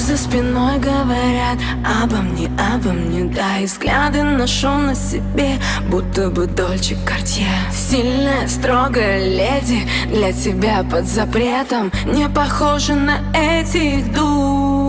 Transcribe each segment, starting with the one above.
За спиной говорят обо мне, обо мне Да, и взгляды ношу на себе, будто бы Дольче Картье Сильная, строгая леди, для тебя под запретом Не похожа на этих дур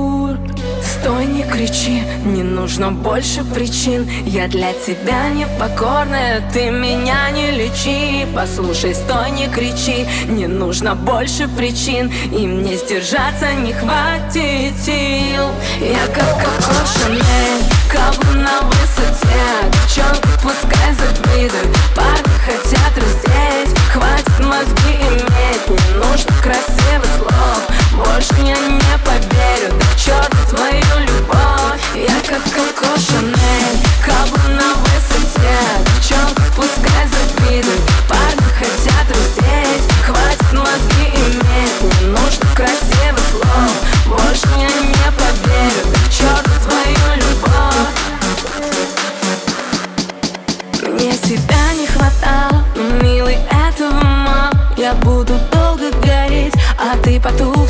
Стой, не кричи, не нужно больше причин. Я для тебя непокорная, ты меня не лечи. Послушай, стой, не кричи, не нужно больше причин. И мне сдержаться не хватит сил. Я как Коко Шанель, каблу на высоте. Девчонка, пускай завидуют, парни хотят раздеть. Хватит мозги иметь, не нужно красивых слов. Больше я не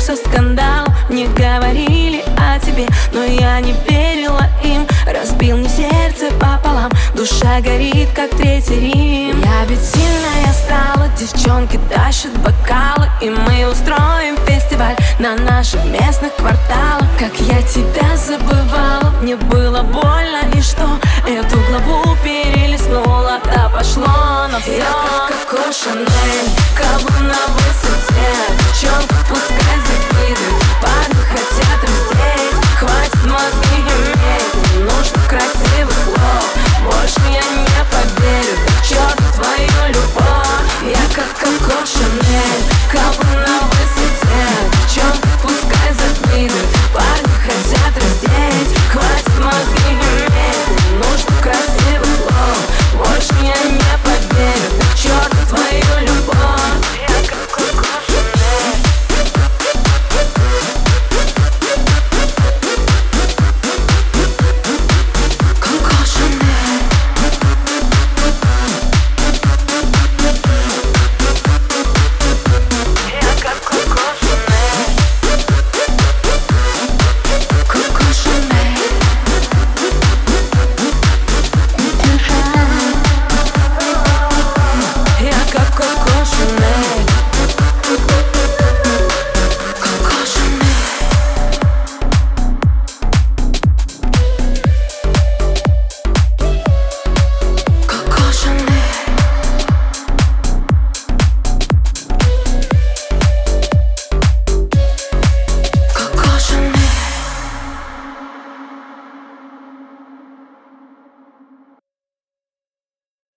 со скандал. Не говорили о тебе, но я не верила им. Разбил мне сердце пополам, душа горит, как третий Рим. Я ведь сильная стала, девчонки тащат бокалы. И мы устроим фестиваль на наших местных кварталах. Как я тебя забывала, мне было больно. И что, эту главу перелистнула, да пошло на все Я как Коко Шанель,